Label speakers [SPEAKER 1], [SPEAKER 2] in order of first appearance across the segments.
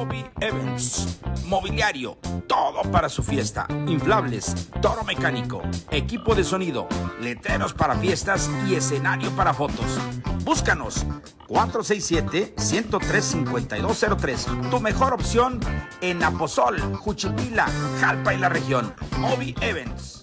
[SPEAKER 1] Moby Events. Mobiliario, todo para su fiesta. Inflables, toro mecánico, equipo de sonido, letreros para fiestas y escenario para fotos. Búscanos 467-103-5203. Tu mejor opción en Aposol, Juchipila, Jalpa y la región. Moby Events.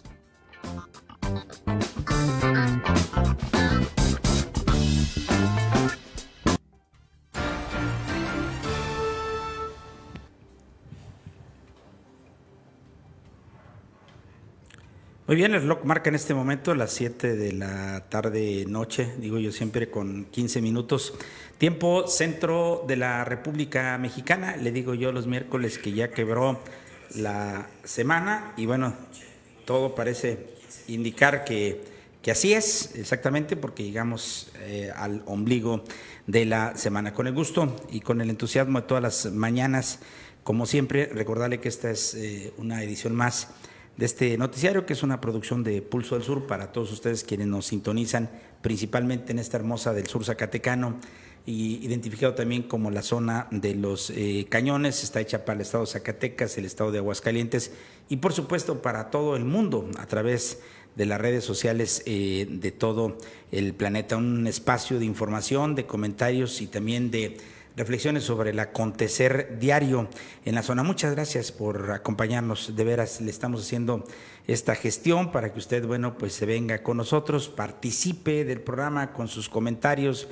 [SPEAKER 2] Muy bien, el reloj marca en este momento las 7 de la tarde noche, digo yo siempre con 15 minutos. Tiempo centro de la República Mexicana, le digo yo los miércoles que ya quebró la semana y bueno, todo parece indicar que, que así es exactamente porque llegamos eh, al ombligo de la semana. Con el gusto y con el entusiasmo de todas las mañanas, como siempre, recordarle que esta es eh, una edición más de este noticiario, que es una producción de Pulso del Sur para todos ustedes quienes nos sintonizan, principalmente en esta hermosa del sur Zacatecano, y identificado también como la zona de los eh, cañones, está hecha para el estado de Zacatecas, el estado de Aguascalientes, y por supuesto para todo el mundo a través de las redes sociales eh, de todo el planeta, un espacio de información, de comentarios y también de reflexiones sobre el acontecer diario en la zona. Muchas gracias por acompañarnos. De veras, le estamos haciendo esta gestión para que usted, bueno, pues se venga con nosotros, participe del programa con sus comentarios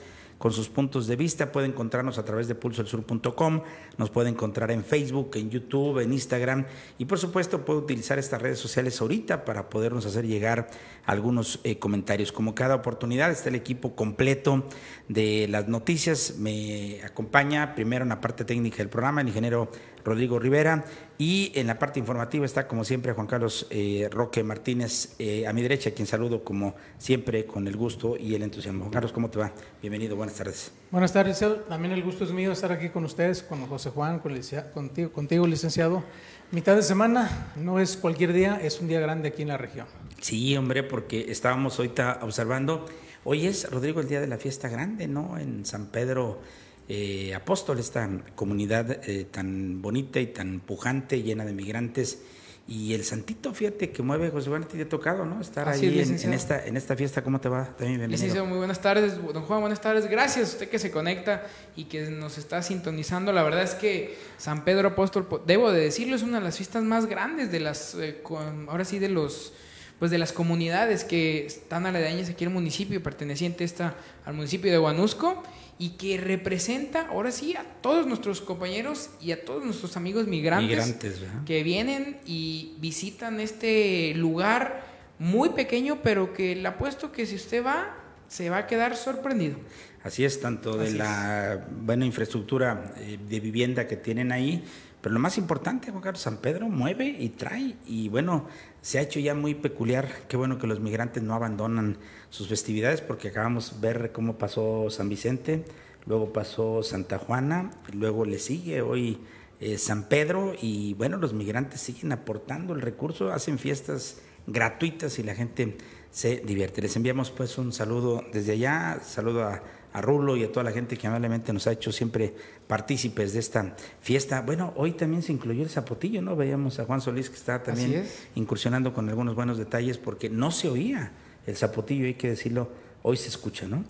[SPEAKER 2] con sus puntos de vista. Puede encontrarnos a través de pulsosur.com, nos puede encontrar en Facebook, en YouTube, en Instagram y por supuesto puede utilizar estas redes sociales ahorita para podernos hacer llegar algunos eh, comentarios. Como cada oportunidad está el equipo completo de las noticias. Me acompaña primero en la parte técnica del programa el ingeniero Rodrigo Rivera. Y en la parte informativa está, como siempre, Juan Carlos eh, Roque Martínez, eh, a mi derecha, quien saludo, como siempre, con el gusto y el entusiasmo. Juan Carlos, ¿cómo te va? Bienvenido, buenas tardes.
[SPEAKER 3] Buenas tardes, también el gusto es mío estar aquí con ustedes, con José Juan, con contigo, contigo, licenciado. Mitad de semana no es cualquier día, es un día grande aquí en la región.
[SPEAKER 2] Sí, hombre, porque estábamos ahorita observando, hoy es, Rodrigo, el día de la fiesta grande, ¿no? En San Pedro eh, Apóstol, esta comunidad eh, tan bonita y tan pujante, llena de migrantes. Y el santito, fíjate, que mueve José Juan, te ha tocado, ¿no? Estar ahí en, esta, en esta fiesta, ¿cómo te va?
[SPEAKER 4] También licenciado, muy buenas tardes. Don Juan, buenas tardes. Gracias a usted que se conecta y que nos está sintonizando. La verdad es que San Pedro Apóstol, debo de decirlo, es una de las fiestas más grandes de las, eh, ahora sí, de los pues de las comunidades que están aledañas aquí en el municipio, perteneciente esta, al municipio de Huanusco y que representa ahora sí a todos nuestros compañeros y a todos nuestros amigos migrantes, que vienen y visitan este lugar muy pequeño, pero que le apuesto que si usted va, se va a quedar sorprendido.
[SPEAKER 2] Así es, tanto de la buena infraestructura eh, de vivienda que tienen ahí, pero lo más importante, Juan Carlos San Pedro mueve y trae, y bueno, se ha hecho ya muy peculiar, qué bueno que los migrantes no abandonan sus festividades, porque acabamos de ver cómo pasó San Vicente, luego pasó Santa Juana, luego le sigue hoy eh, San Pedro, y bueno, los migrantes siguen aportando el recurso, hacen fiestas gratuitas y la gente se divierte. Les enviamos pues un saludo desde allá, saludo a a Rulo y a toda la gente que amablemente nos ha hecho siempre partícipes de esta fiesta. Bueno, hoy también se incluyó el zapotillo, ¿no? Veíamos a Juan Solís que está también incursionando con algunos buenos detalles porque no se oía el zapotillo, hay que decirlo, hoy se escucha, ¿no?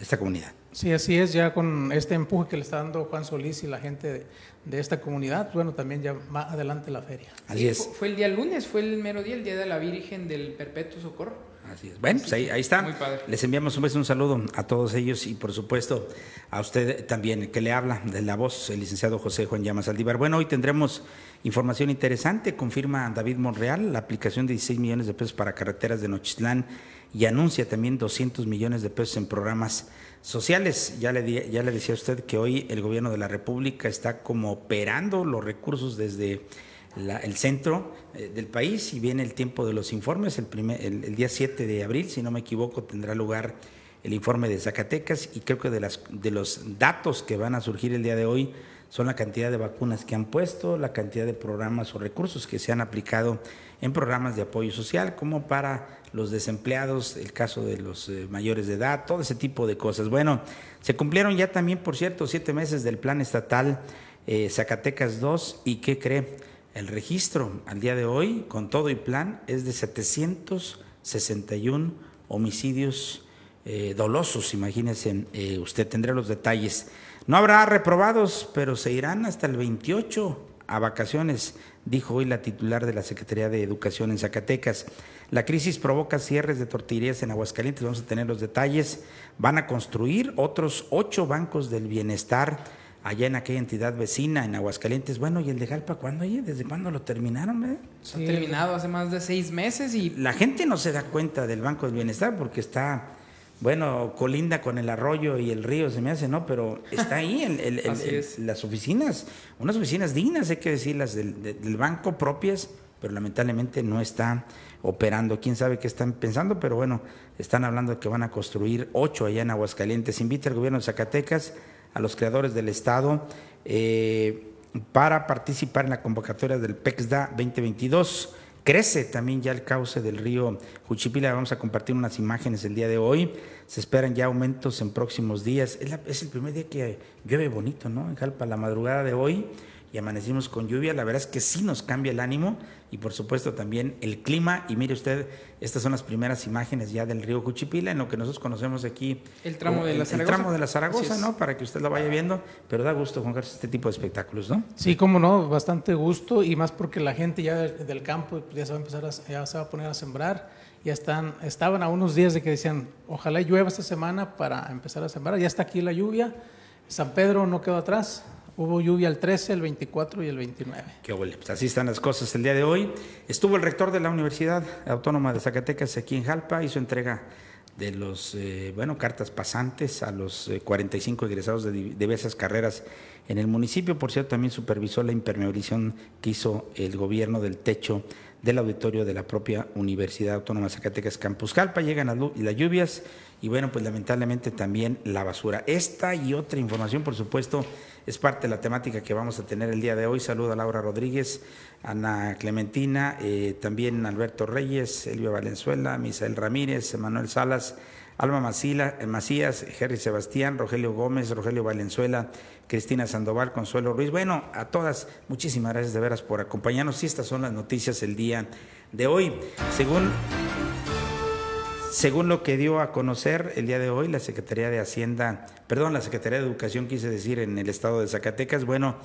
[SPEAKER 2] esta comunidad.
[SPEAKER 3] Sí, así es, ya con este empuje que le está dando Juan Solís y la gente de, esta comunidad, bueno, también ya más adelante la feria.
[SPEAKER 4] Así es. Fue, el día lunes, fue el mero día, el día de la Virgen del Perpetuo Socorro.
[SPEAKER 2] Así es. Bueno, pues ahí, está. Les enviamos un beso, un saludo a todos ellos y por supuesto a usted también, que le habla de la voz, el licenciado José Juan Llamas Aldívar. Bueno, hoy tendremos información interesante. Confirma David Monreal la aplicación de 16 millones de pesos para carreteras de Nochitlán y anuncia también 200 millones de pesos en programas sociales. Ya le, ya le decía a usted que hoy el gobierno de la República está como operando los recursos desde el centro eh, del país y viene el tiempo de los informes. El, primer, el, día 7 de abril, si no me equivoco, tendrá lugar el informe de Zacatecas y creo que de, las, de los datos que van a surgir el día de hoy son la cantidad de vacunas que han puesto, la cantidad de programas o recursos que se han aplicado en programas de apoyo social, como para los desempleados, el caso de los eh, mayores de edad, todo ese tipo de cosas. Bueno, se cumplieron ya también, por cierto, siete meses del plan estatal eh, Zacatecas 2 y ¿qué cree? El registro al día de hoy, con todo y plan, es de 761 homicidios eh, dolosos, imagínense, eh, usted tendrá los detalles. No habrá reprobados, pero se irán hasta el 28 a vacaciones, dijo hoy la titular de la Secretaría de Educación en Zacatecas. La crisis provoca cierres de tortillerías en Aguascalientes, vamos a tener los detalles. Van a construir otros ocho bancos del bienestar allá en aquella entidad vecina, en Aguascalientes. Bueno, ¿y el de Jalpa cuándo? Oye? ¿Desde cuándo lo terminaron? Eh?
[SPEAKER 4] ha terminado hace más de seis meses y...
[SPEAKER 2] La gente no se da cuenta del Banco del Bienestar porque está bueno, colinda con el arroyo y el río, se me hace, ¿no? Pero está ahí en las oficinas, unas oficinas dignas, hay que decirlas, del, del, banco propias, pero lamentablemente no está operando. Quién sabe qué están pensando, pero bueno, están hablando de que van a construir ocho allá en Aguascalientes. Invita al gobierno de Zacatecas, a los creadores del Estado, eh, para participar en la convocatoria del PEXDA 2022. Crece también ya el cauce del río Juchipila. Vamos a compartir unas imágenes el día de hoy. Se esperan ya aumentos en próximos días. Es, el primer día que llueve bonito, ¿no? En Jalpa, la madrugada de hoy y amanecimos con lluvia. La verdad es que sí nos cambia el ánimo y por supuesto también el clima. Y mire usted, estas son las primeras imágenes ya del río Cuchipila, en lo que nosotros conocemos aquí.
[SPEAKER 4] El tramo de la Zaragoza.
[SPEAKER 2] El tramo de la Zaragoza, ¿no? Para que usted lo vaya viendo. Pero da gusto, Juan este tipo de espectáculos, ¿no?
[SPEAKER 3] Sí, cómo no, bastante gusto y más porque la gente ya del campo ya se va a empezar a, ya se va a poner a sembrar. Ya están, estaban a unos días de que decían, ojalá llueva esta semana para empezar a sembrar. Ya está aquí la lluvia. San Pedro no quedó atrás, Hubo lluvia el 13, el 24 y el 29.
[SPEAKER 2] Qué bueno, pues así están las cosas el día de hoy. Estuvo el rector de la Universidad Autónoma de Zacatecas aquí en Jalpa, hizo entrega de los, eh, bueno, cartas pasantes a los 45 eh, egresados de diversas carreras en el municipio. Por cierto, también supervisó la impermeabilización que hizo el gobierno del techo del auditorio de la propia Universidad Autónoma de Zacatecas Campus Jalpa. Llegan las lluvias y bueno, pues lamentablemente también la basura. Esta y otra información, por supuesto, es parte de la temática que vamos a tener el día de hoy. Saludo a Laura Rodríguez, Ana Clementina, eh, también Alberto Reyes, Elvio Valenzuela, Misael Ramírez, Manuel Salas, Alma Macila, eh, Macías, Jerry Sebastián, Rogelio Gómez, Rogelio Valenzuela, Cristina Sandoval, Consuelo Ruiz. Bueno, a todas, muchísimas gracias de veras por acompañarnos. Y estas son las noticias el día de hoy. Según según lo que dio a conocer el día de hoy la Secretaría de Hacienda, perdón, la Secretaría de Educación, quise decir, en el estado de Zacatecas, bueno,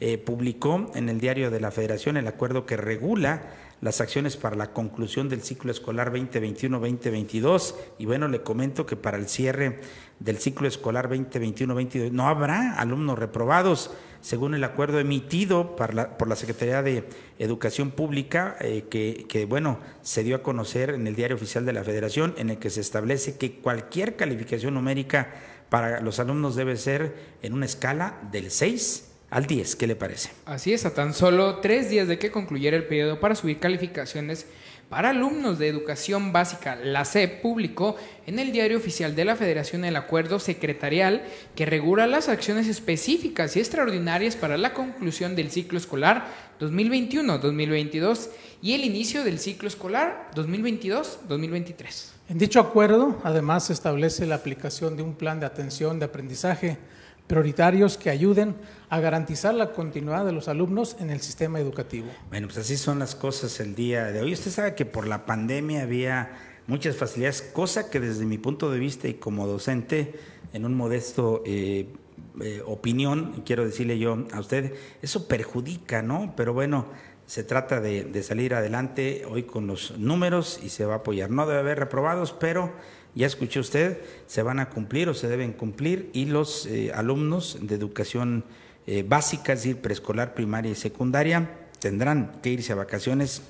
[SPEAKER 2] eh, publicó en el diario de la Federación el acuerdo que regula las acciones para la conclusión del ciclo escolar 2021-2022. Y bueno, le comento que para el cierre del ciclo escolar 2021-2022 no habrá alumnos reprobados según el acuerdo emitido por la, Secretaría de Educación Pública, eh, que, que, bueno, se dio a conocer en el Diario Oficial de la Federación, en el que se establece que cualquier calificación numérica para los alumnos debe ser en una escala del 6 al 10. ¿Qué le parece?
[SPEAKER 4] Así es, a tan solo tres días de que concluyera el periodo para subir calificaciones para alumnos de educación básica, la SEP publicó en el diario oficial de la Federación el acuerdo secretarial que regula las acciones específicas y extraordinarias para la conclusión del ciclo escolar 2021-2022 y el inicio del ciclo escolar 2022-2023.
[SPEAKER 3] En dicho acuerdo, además, se establece la aplicación de un plan de atención de aprendizaje prioritarios que ayuden a garantizar la continuidad de los alumnos en el sistema educativo.
[SPEAKER 2] Bueno, pues así son las cosas el día de hoy. Usted sabe que por la pandemia había muchas facilidades, cosa que desde mi punto de vista y como docente, en un modesto eh, eh, opinión, quiero decirle yo a usted, eso perjudica, ¿no? Pero bueno, se trata de, de salir adelante hoy con los números y se va a apoyar. No debe haber reprobados, pero ya escuchó usted, se van a cumplir o se deben cumplir y los eh, alumnos de educación eh, básica, es decir, preescolar, primaria y secundaria, tendrán que irse a vacaciones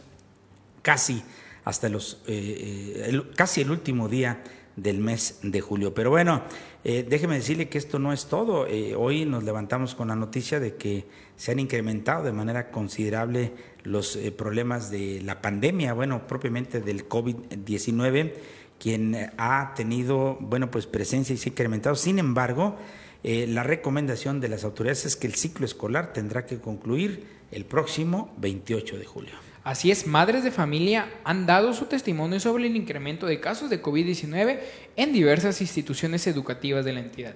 [SPEAKER 2] casi hasta los, eh, casi el último día del mes de julio. Pero bueno, déjeme decirle que esto no es todo. hoy nos levantamos con la noticia de que se han incrementado de manera considerable los problemas de la pandemia, bueno, propiamente del COVID-19 quien ha tenido, bueno, pues presencia y se ha incrementado. Sin embargo, eh, la recomendación de las autoridades es que el ciclo escolar tendrá que concluir el próximo 28 de julio.
[SPEAKER 4] Así es, madres de familia han dado su testimonio sobre el incremento de casos de COVID-19 en diversas instituciones educativas de la entidad.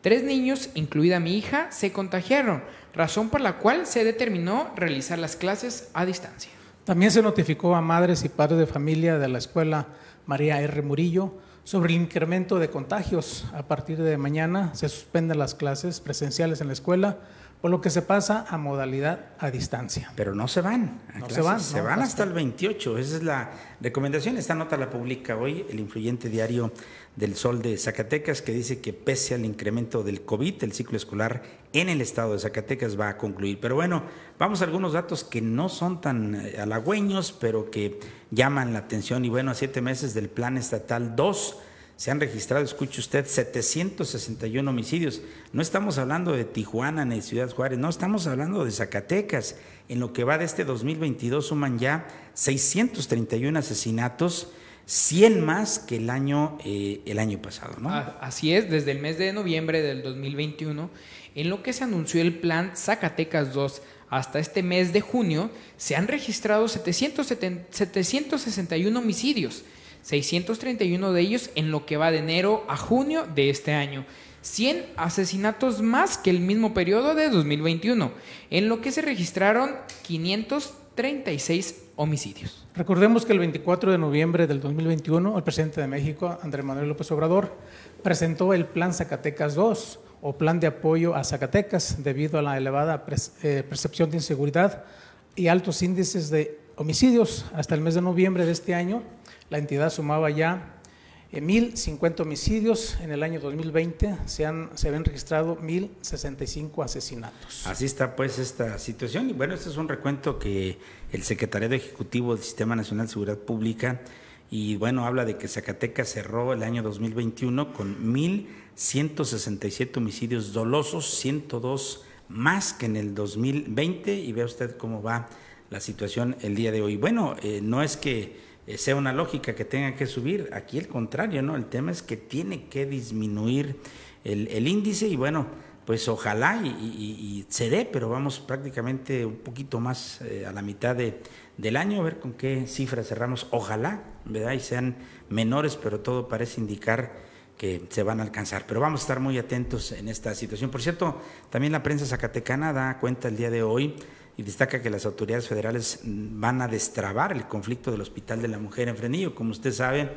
[SPEAKER 4] Tres niños, incluida mi hija, se contagiaron, razón por la cual se determinó realizar las clases a distancia.
[SPEAKER 3] También se notificó a madres y padres de familia de la escuela María R. Murillo sobre el incremento de contagios. A partir de mañana se suspenden las clases presenciales en la escuela por lo que se pasa a modalidad a distancia.
[SPEAKER 2] Pero no se van.
[SPEAKER 3] no se van.
[SPEAKER 2] Se van hasta el 28. Esa es la recomendación. Esta nota la publica hoy el influyente diario del Sol de Zacatecas, que dice que pese al incremento del COVID, el ciclo escolar en el estado de Zacatecas va a concluir. Pero bueno, vamos a algunos datos que no son tan eh, halagüeños, pero que llaman la atención. Y bueno, a siete meses del Plan Estatal 2 se han registrado, escuche usted, 761 homicidios. No estamos hablando de Tijuana ni Ciudad Juárez, no, estamos hablando de Zacatecas. En lo que va de este 2022 suman ya 631 asesinatos, 100 más que el año, eh, el año pasado. ¿no?
[SPEAKER 4] Así es, desde el mes de noviembre del 2021, en lo que se anunció el plan Zacatecas 2 hasta este mes de junio, se han registrado 761 homicidios 631 de ellos en lo que va de enero a junio de este año. 100 asesinatos más que el mismo periodo de 2021, en lo que se registraron 536 homicidios.
[SPEAKER 3] Recordemos que el 24 de noviembre del 2021, el presidente de México, Andrés Manuel López Obrador, presentó el Plan Zacatecas 2 o Plan de Apoyo a Zacatecas debido a la elevada eh, percepción de inseguridad y altos índices de homicidios. Hasta el mes de noviembre de este año, la entidad sumaba ya 1.050 eh, homicidios. En el año 2020 se, han, se habían registrado 1.065 asesinatos.
[SPEAKER 2] Así está pues esta situación. Y bueno, este es un recuento que el Secretariado Ejecutivo del Sistema Nacional de Seguridad Pública y bueno, habla de que Zacatecas cerró el año 2021 con 1.167 homicidios dolosos, 102 más que en el 2020 y vea usted cómo va la situación el día de hoy. Bueno, eh, no es que sea una lógica que tenga que subir. Aquí el contrario, ¿no? El tema es que tiene que disminuir el, índice y bueno, pues ojalá y, se dé, pero vamos prácticamente un poquito más eh, a la mitad de, del año, a ver con qué cifras cerramos. Ojalá, ¿verdad? Y sean menores, pero todo parece indicar que se van a alcanzar. Pero vamos a estar muy atentos en esta situación. Por cierto, también la prensa zacatecana da cuenta el día de hoy y destaca que las autoridades federales van a destrabar el conflicto del Hospital de la Mujer en Frenillo. Como usted sabe,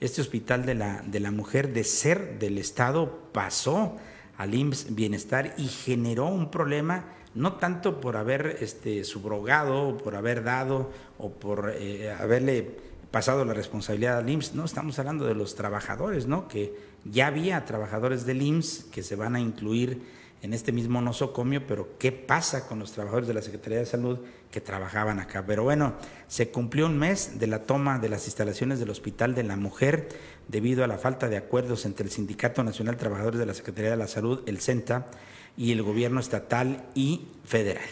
[SPEAKER 2] este Hospital de la, de la Mujer de ser del Estado pasó al IMSS Bienestar y generó un problema no tanto por haber este, subrogado, por haber dado o por eh, haberle pasado la responsabilidad al IMSS, no, estamos hablando de los trabajadores, ¿no? Que ya había trabajadores del IMSS que se van a incluir en este mismo nosocomio, pero ¿qué pasa con los trabajadores de la Secretaría de Salud que trabajaban acá? Pero bueno, se cumplió un mes de la toma de las instalaciones del Hospital de la Mujer debido a la falta de acuerdos entre el Sindicato Nacional de Trabajadores de la Secretaría de la Salud, el CENTA, y el gobierno estatal y federal.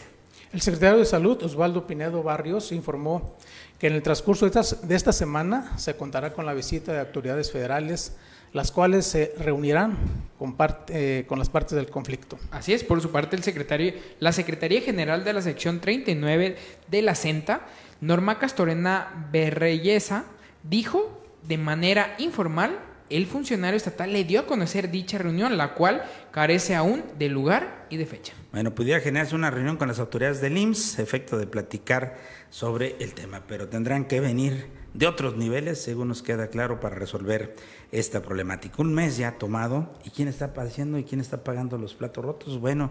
[SPEAKER 3] El secretario de Salud, Osvaldo Pinedo Barrios, informó que en el transcurso de esta semana se contará con la visita de autoridades federales las cuales se reunirán con, eh, con las partes del conflicto.
[SPEAKER 4] Así es, por su parte el secretario, la Secretaría General de la Sección 39 de la CENTA, Norma Castorena Berreyesa, dijo de manera informal el funcionario estatal le dio a conocer dicha reunión, la cual carece aún de lugar y de fecha.
[SPEAKER 2] Bueno, pudiera generarse una reunión con las autoridades del IMSS, efecto de platicar sobre el tema, pero tendrán que venir de otros niveles, según nos queda claro, para resolver esta problemática. Un mes ya tomado, ¿y quién está padeciendo y quién está pagando los platos rotos? Bueno,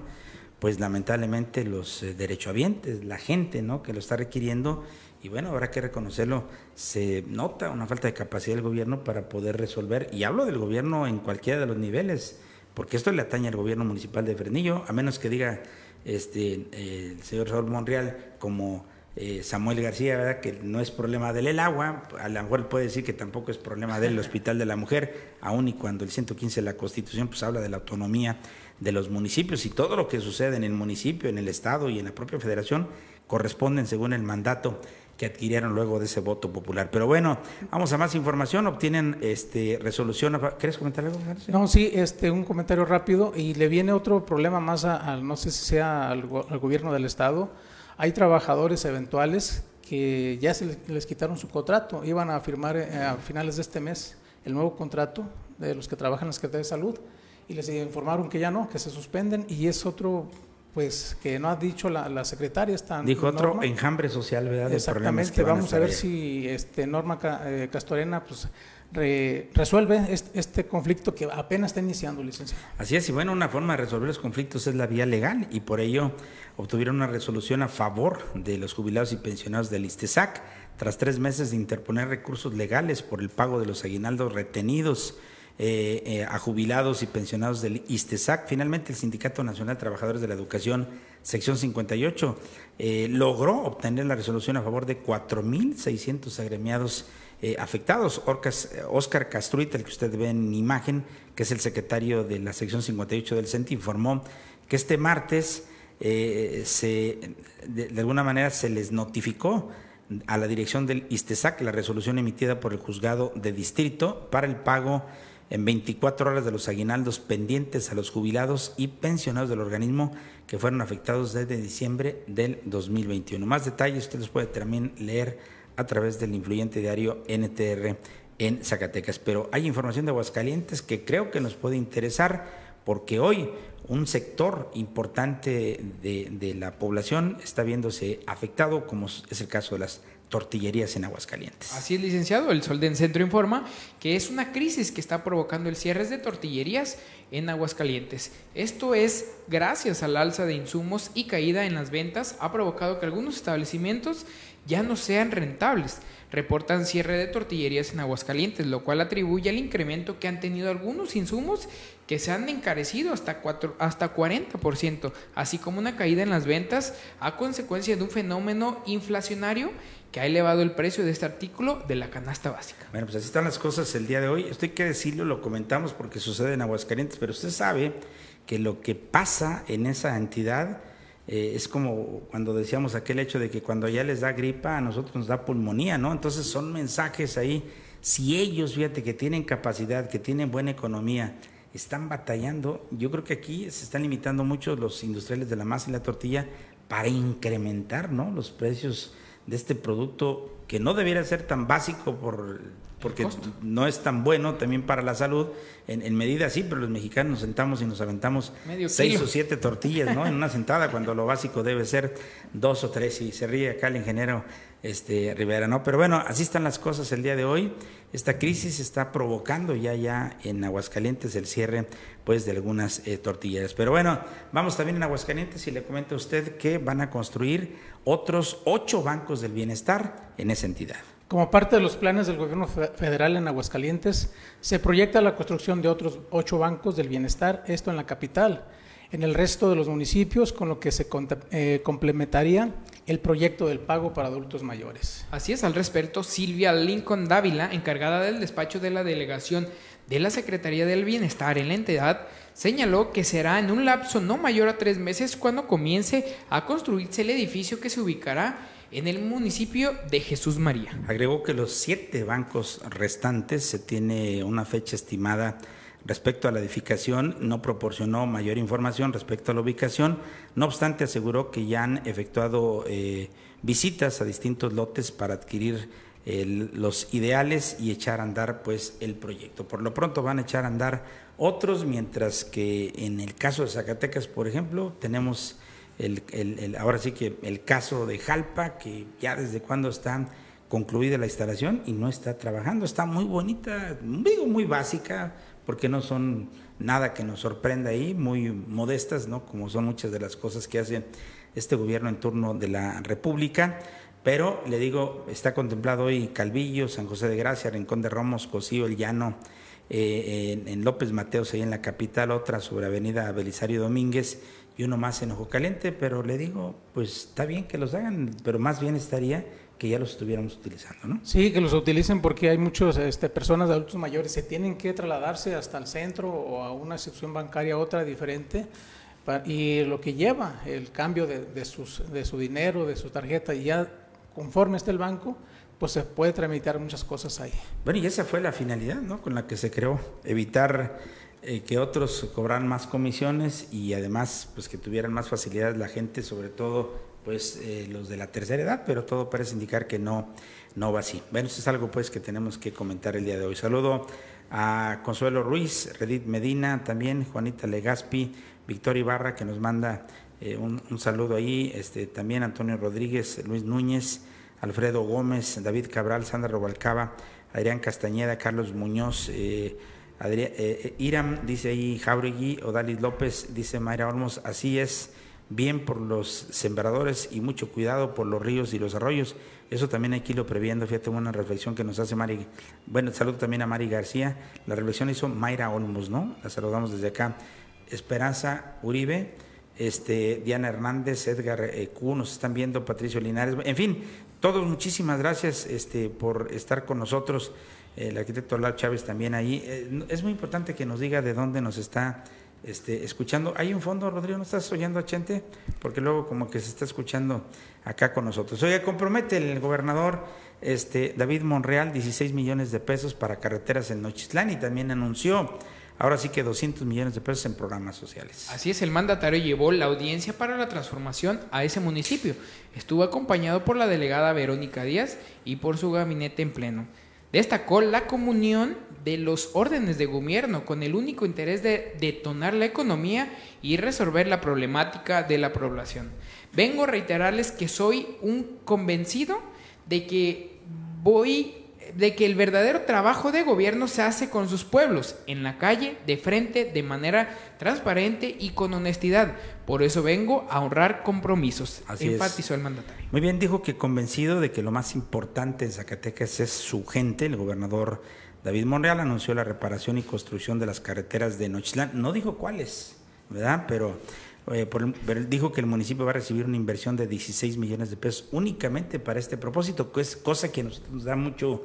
[SPEAKER 2] pues lamentablemente los eh, derechohabientes, la gente ¿no? que lo está requiriendo, y bueno, habrá que reconocerlo, se nota una falta de capacidad del gobierno para poder resolver, y hablo del gobierno en cualquiera de los niveles, porque esto le atañe al gobierno municipal de Frenillo, a menos que diga este, eh, el señor Raúl Monreal como eh, Samuel García, ¿verdad? que no es problema del el agua, a lo mejor puede decir que tampoco es problema del Hospital de la Mujer, aun y cuando el 115 de la Constitución pues habla de la autonomía de los municipios y todo lo que sucede en el municipio, en el Estado y en la propia Federación corresponden según el mandato que adquirieron luego de ese voto popular. Pero bueno, vamos a más información, obtienen este resolución. ¿Quieres comentar algo?
[SPEAKER 3] No, sí, este, un comentario rápido y le viene otro problema más, a, no sé si sea al gobierno del Estado, hay trabajadores eventuales que ya se les, quitaron su contrato, iban a firmar eh, a finales de este mes el nuevo contrato de los que trabajan en la Secretaría de Salud y les informaron que ya no, que se suspenden y es otro pues que no ha dicho la, la secretaria
[SPEAKER 2] dijo otro enjambre social verdad
[SPEAKER 3] exactamente vamos a, ver si este Norma eh, Castorena pues resuelve este, conflicto que apenas está iniciando, licenciado.
[SPEAKER 2] Así es, y bueno, una forma de resolver los conflictos es la vía legal y por ello obtuvieron una resolución a favor de los jubilados y pensionados del ISTESAC tras tres meses de interponer recursos legales por el pago de los aguinaldos retenidos. Eh, eh, a jubilados y pensionados del ISTESAC. Finalmente, el Sindicato Nacional de Trabajadores de la Educación, sección 58, eh, logró obtener la resolución a favor de 4.600 agremiados eh, afectados. Oscar Castruita, el que usted ve en imagen, que es el secretario de la sección 58 del CENTE, informó que este martes eh, se, de, alguna manera se les notificó a la dirección del ISTESAC la resolución emitida por el juzgado de distrito para el pago en 24 horas de los aguinaldos pendientes a los jubilados y pensionados del organismo que fueron afectados desde diciembre del 2021. Más detalles usted los puede también leer a través del influyente diario NTR en Zacatecas. Pero hay información de Aguascalientes que creo que nos puede interesar porque hoy un sector importante de, la población está viéndose afectado, como es el caso de las tortillerías en Aguascalientes.
[SPEAKER 4] Así es, licenciado. El Solden Centro informa que es una crisis que está provocando el cierre de tortillerías en Aguascalientes. Esto es gracias al alza de insumos y caída en las ventas ha provocado que algunos establecimientos ya no sean rentables. Reportan cierre de tortillerías en Aguascalientes, lo cual atribuye al incremento que han tenido algunos insumos que se han encarecido hasta, 4, hasta 40%, así como una caída en las ventas a consecuencia de un fenómeno inflacionario que ha elevado el precio de este artículo de la canasta básica.
[SPEAKER 2] Bueno, pues así están las cosas el día de hoy. Esto hay que decirlo, lo comentamos porque sucede en Aguascalientes, pero usted sabe que lo que pasa en esa entidad eh, es como cuando decíamos aquel hecho de que cuando ya les da gripa, a nosotros nos da pulmonía, ¿no? Entonces son mensajes ahí. Si ellos, fíjate, que tienen capacidad, que tienen buena economía, están batallando, yo creo que aquí se están limitando mucho los industriales de la masa y la tortilla para incrementar, ¿no? Los precios de este producto que no debiera ser tan básico por, porque no es tan bueno también para la salud. En, en, medida sí, pero los mexicanos nos sentamos y nos aventamos seis o siete tortillas ¿no? en una sentada, cuando lo básico debe ser dos o tres. Y se ríe acá el ingeniero este, Rivera, ¿no? Pero bueno, así están las cosas el día de hoy. Esta crisis está provocando ya ya en Aguascalientes el cierre pues de algunas eh, tortilleras. Pero bueno, vamos también en Aguascalientes y le comento a usted que van a construir otros ocho bancos del bienestar en esa entidad.
[SPEAKER 3] Como parte de los planes del gobierno federal en Aguascalientes, se proyecta la construcción de otros ocho bancos del bienestar, esto en la capital, en el resto de los municipios, con lo que se eh, complementaría el proyecto del pago para adultos mayores.
[SPEAKER 4] Así es, al respecto, Silvia Lincoln Dávila, encargada del despacho de la delegación de la Secretaría del Bienestar en la entidad, señaló que será en un lapso no mayor a tres meses cuando comience a construirse el edificio que se ubicará en el municipio de Jesús María.
[SPEAKER 2] Agregó que los siete bancos restantes se tiene una fecha estimada respecto a la edificación, no proporcionó mayor información respecto a la ubicación, no obstante aseguró que ya han efectuado eh, visitas a distintos lotes para adquirir los ideales y echar a andar pues el proyecto. Por lo pronto van a echar a andar otros, mientras que en el caso de Zacatecas, por ejemplo, tenemos ahora sí que el caso de Jalpa, que ya desde cuando está concluida la instalación y no está trabajando, está muy bonita, digo muy básica, porque no son nada que nos sorprenda ahí, muy modestas, ¿no? como son muchas de las cosas que hace este gobierno en turno de la República pero le digo, está contemplado hoy Calvillo, San José de Gracia, Rincón de Romos, Cocío, El Llano, eh, en, López Mateos, ahí en la capital, otra sobre Avenida Belisario Domínguez y uno más en Ojo Caliente, pero le digo, pues está bien que los hagan, pero más bien estaría que ya los estuviéramos utilizando, ¿no?
[SPEAKER 3] Sí, que los utilicen porque hay muchas este, personas de adultos mayores se tienen que trasladarse hasta el centro o a una sección bancaria otra diferente y lo que lleva el cambio de, de, sus, de su dinero, de su tarjeta, y ya conforme esté el banco, pues se puede tramitar muchas cosas ahí.
[SPEAKER 2] Bueno, y esa fue la finalidad ¿no? con la que se creó, evitar eh, que otros cobraran más comisiones y además pues que tuvieran más facilidades la gente, sobre todo pues eh, los de la tercera edad, pero todo parece indicar que no, no va así. Bueno, eso es algo pues que tenemos que comentar el día de hoy. Saludo a Consuelo Ruiz, Redit Medina, también Juanita Legaspi, Victoria Ibarra, que nos manda eh, un, saludo ahí, este, también Antonio Rodríguez, Luis Núñez, Alfredo Gómez, David Cabral, Sandra Robalcaba, Adrián Castañeda, Carlos Muñoz, eh, eh, Iram, dice ahí Jauregui, Odalis López, dice Mayra Olmos, así es, bien por los sembradores y mucho cuidado por los ríos y los arroyos. Eso también hay que irlo previendo. Fíjate, una reflexión que nos hace Mari. Bueno, saludo también a Mari García. La reflexión hizo Mayra Olmos, ¿no? La saludamos desde acá. Esperanza Uribe, este, Diana Hernández, Edgar eh, Q, nos están viendo, Patricio Linares. En fin, todos muchísimas gracias este, por estar con nosotros. El arquitecto Lar Chávez también ahí. Eh, es muy importante que nos diga de dónde nos está este, escuchando. ¿Hay un fondo, Rodrigo? ¿No estás oyendo a Chente? Porque luego como que se está escuchando acá con nosotros. Oye, compromete el gobernador este, David Monreal 16 millones de pesos para carreteras en Nochislán y también anunció ahora sí que 200 millones de pesos en programas sociales.
[SPEAKER 4] Así es, el mandatario llevó la audiencia para la transformación a ese municipio. Estuvo acompañado por la delegada Verónica Díaz y por su gabinete en pleno. Destacó la comunión de los órdenes de gobierno con el único interés de detonar la economía y resolver la problemática de la población. Vengo a reiterarles que soy un convencido de que voy de que el verdadero trabajo de gobierno se hace con sus pueblos, en la calle, de frente, de manera transparente y con honestidad. Por eso vengo a honrar compromisos,
[SPEAKER 2] Así
[SPEAKER 4] enfatizó el mandatario.
[SPEAKER 2] Muy bien, dijo que convencido de que lo más importante en Zacatecas es su gente, el gobernador David Monreal anunció la reparación y construcción de las carreteras de Nochislán. No dijo cuáles, ¿verdad? Pero, eh, dijo que el municipio va a recibir una inversión de 16 millones de pesos únicamente para este propósito, que es cosa que nos, da mucho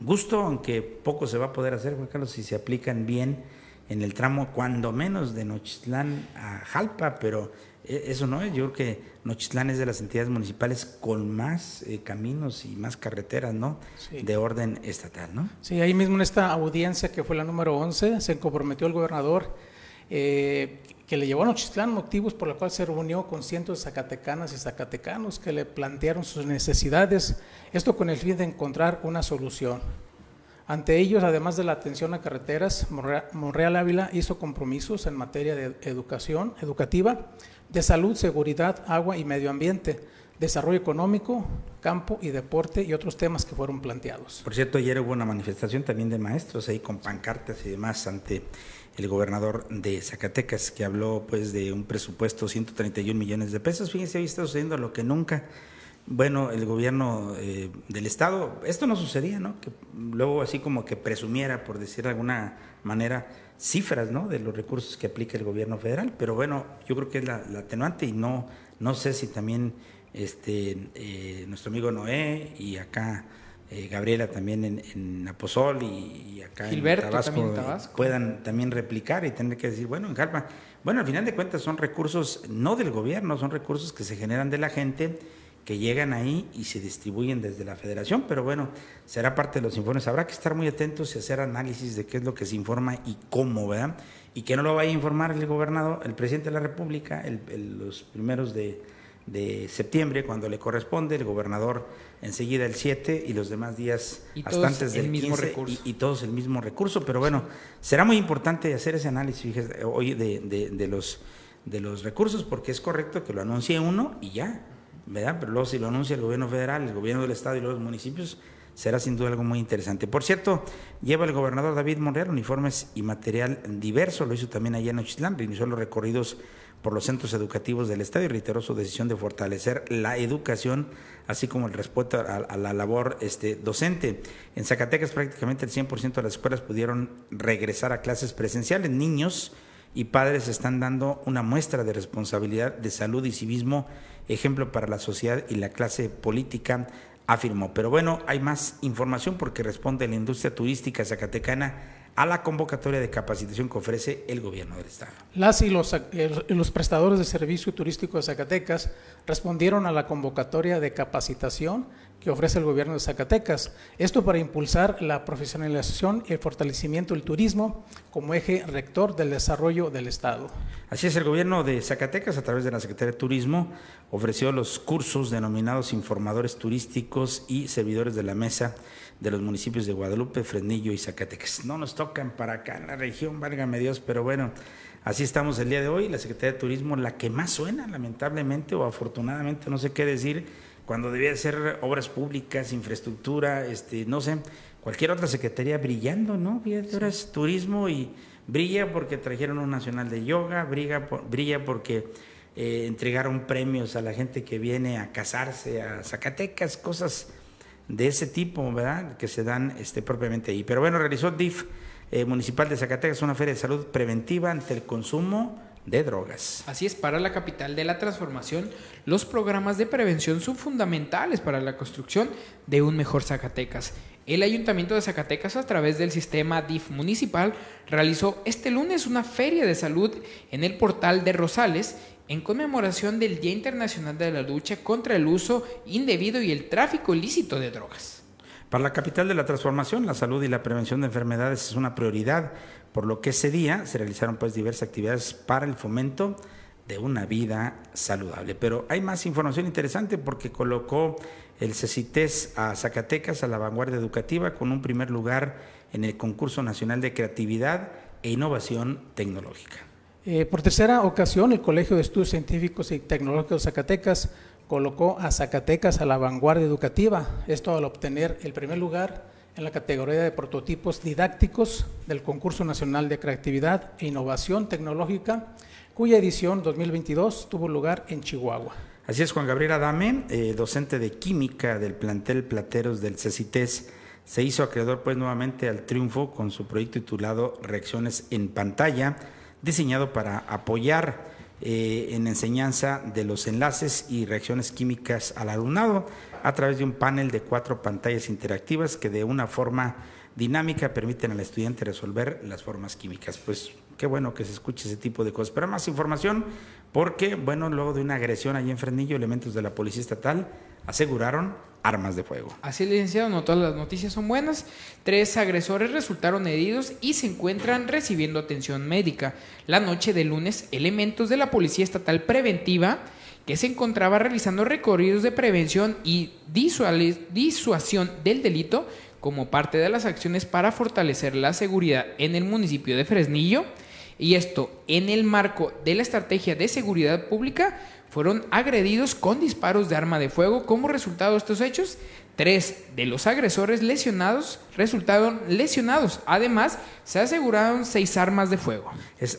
[SPEAKER 2] gusto, aunque poco se va a poder hacer, Juan Carlos, si se aplican bien en el tramo, cuando menos de Nochislán a Jalpa, pero e, eso no es, yo creo que Nochitlán es de las entidades municipales con más eh, caminos y más carreteras, ¿no? De orden estatal, ¿no?
[SPEAKER 3] Sí, ahí mismo en esta audiencia que fue la número 11, se comprometió el gobernador eh, que le llevó a Nochitlán motivos por los cuales se reunió con cientos de zacatecanas y zacatecanos que le plantearon sus necesidades, esto con el fin de encontrar una solución. Ante ellos, además de la atención a carreteras, Monreal Ávila hizo compromisos en materia de educación educativa, de salud, seguridad, agua y medio ambiente, desarrollo económico, campo y deporte y otros temas que fueron planteados.
[SPEAKER 2] Por cierto, ayer hubo una manifestación también de maestros ahí con pancartas y demás ante el gobernador de Zacatecas que habló pues de un presupuesto de 131 millones de pesos. Fíjense, hoy está sucediendo lo que nunca bueno, el gobierno eh, del Estado, esto no sucedía, ¿no? Que luego así como que presumiera, por decir de alguna manera, cifras, ¿no? De los recursos que aplica el gobierno federal, pero bueno, yo creo que es la, atenuante y no, no sé si también este, eh, nuestro amigo Noé y acá eh, Gabriela también en, en Aposol y, acá
[SPEAKER 4] en Tabasco,
[SPEAKER 2] puedan también replicar y tener que decir, bueno, en Jalpa, bueno, al final de cuentas son recursos no del gobierno, son recursos que se generan de la gente que llegan ahí y se distribuyen desde la federación, pero bueno, será parte de los informes. Habrá que estar muy atentos y hacer análisis de qué es lo que se informa y cómo, ¿verdad? Y que no lo vaya a informar el gobernador, el presidente de la República, los primeros de, septiembre, cuando le corresponde, el gobernador enseguida el 7 y los demás días hasta antes del mismo recurso. Y, todos el mismo recurso, pero bueno, será muy importante hacer ese análisis fíjese, hoy de, de, los, de los recursos, porque es correcto que lo anuncie uno y ya, ¿verdad? Pero luego si lo anuncia el gobierno federal, el gobierno del estado y los municipios, será sin duda algo muy interesante. Por cierto, lleva el gobernador David Monreal uniformes y material diverso, lo hizo también allá en Ochitlán, inició los recorridos por los centros educativos del estado y reiteró su decisión de fortalecer la educación, así como el respeto a, la labor este, docente. En Zacatecas prácticamente el 100% de las escuelas pudieron regresar a clases presenciales. Niños y padres están dando una muestra de responsabilidad, de salud y civismo ejemplo para la sociedad y la clase política, afirmó. Pero bueno, hay más información porque responde la industria turística zacatecana a la convocatoria de capacitación que ofrece el gobierno del Estado.
[SPEAKER 3] Las y los, eh, los, prestadores de servicio turístico de Zacatecas respondieron a la convocatoria de capacitación que ofrece el gobierno de Zacatecas. Esto para impulsar la profesionalización y el fortalecimiento del turismo como eje rector del desarrollo del Estado.
[SPEAKER 2] Así es, el gobierno de Zacatecas, a través de la Secretaría de Turismo, ofreció los cursos denominados informadores turísticos y servidores de la mesa de los municipios de Guadalupe, Fresnillo y Zacatecas. No nos tocan para acá en la región, válgame Dios, pero bueno, así estamos el día de hoy. La Secretaría de Turismo, la que más suena, lamentablemente o afortunadamente, no sé qué decir, cuando debía ser obras públicas, infraestructura, este, no sé, cualquier otra secretaría brillando, ¿no? Ahora es turismo y brilla porque trajeron un nacional de yoga, brilla, brilla porque eh, entregaron premios a la gente que viene a casarse a Zacatecas, cosas de ese tipo, ¿verdad? Que se dan este, propiamente ahí. Pero bueno, realizó DIF eh, Municipal de Zacatecas una feria de salud preventiva ante el consumo de drogas.
[SPEAKER 4] Así es, para la capital de la transformación, los programas de prevención son fundamentales para la construcción de un mejor Zacatecas. El Ayuntamiento de Zacatecas, a través del sistema DIF municipal, realizó este lunes una feria de salud en el portal de Rosales en conmemoración del Día Internacional de la Lucha contra el Uso Indebido y el Tráfico Ilícito de Drogas.
[SPEAKER 2] Para la capital de la transformación, la salud y la prevención de enfermedades es una prioridad por lo que ese día se realizaron pues diversas actividades para el fomento de una vida saludable. Pero hay más información interesante porque colocó el CECITES a Zacatecas a la vanguardia educativa con un primer lugar en el concurso nacional de creatividad e innovación tecnológica.
[SPEAKER 3] Eh, por tercera ocasión, el Colegio de Estudios Científicos y Tecnológicos de Zacatecas colocó a Zacatecas a la vanguardia educativa, esto al obtener el primer lugar en la categoría de prototipos didácticos del Concurso Nacional de Creatividad e Innovación Tecnológica, cuya edición 2022 tuvo lugar en Chihuahua.
[SPEAKER 2] Así es, Juan Gabriel Adame, eh, docente de química del plantel Plateros del CECITES, se hizo acreedor pues nuevamente al triunfo con su proyecto titulado Reacciones en pantalla, diseñado para apoyar eh, en enseñanza de los enlaces y reacciones químicas al alumnado a través de un panel de cuatro pantallas interactivas que de una forma dinámica permiten al estudiante resolver las formas químicas. Pues qué bueno que se escuche ese tipo de cosas. Pero más información, porque, bueno, luego de una agresión allí en Fresnillo, elementos de la Policía Estatal aseguraron armas de fuego.
[SPEAKER 4] Así es, licenciado, no todas las noticias son buenas. Tres agresores resultaron heridos y se encuentran recibiendo atención médica. La noche de lunes, elementos de la Policía Estatal Preventiva que se encontraba realizando recorridos de prevención y disuasión del delito como parte de las acciones para fortalecer la seguridad en el municipio de Fresnillo, y esto en el marco de la estrategia de seguridad pública, fueron agredidos con disparos de arma de fuego. Como resultado de estos hechos, tres de los agresores lesionados resultaron lesionados. Además, se aseguraron seis armas de fuego.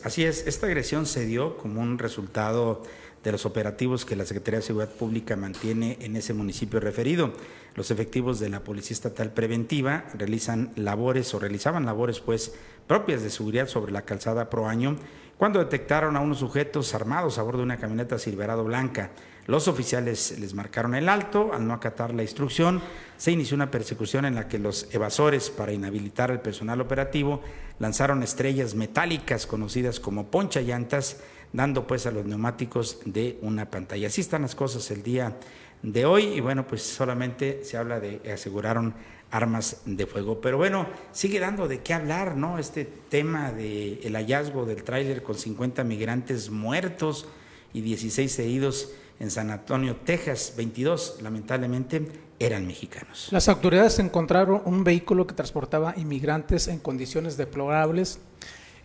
[SPEAKER 2] Así es, esta agresión se dio como un resultado de los operativos que la Secretaría de Seguridad Pública mantiene en ese municipio referido. Los efectivos de la Policía Estatal Preventiva realizan labores o realizaban labores pues propias de seguridad sobre la calzada Pro Año cuando detectaron a unos sujetos armados a bordo de una camioneta Silverado blanca. Los oficiales les marcaron el alto, al no acatar la instrucción, se inició una persecución en la que los evasores, para inhabilitar al personal operativo, lanzaron estrellas metálicas conocidas como poncha llantas dando pues a los neumáticos de una pantalla. Así están las cosas el día de hoy y bueno, pues solamente se habla de aseguraron armas de fuego. Pero bueno, sigue dando de qué hablar, ¿no? Este tema del el hallazgo del tráiler con 50 migrantes muertos y 16 heridos en San Antonio, Texas, 22 lamentablemente eran mexicanos.
[SPEAKER 3] Las autoridades encontraron un vehículo que transportaba inmigrantes en condiciones deplorables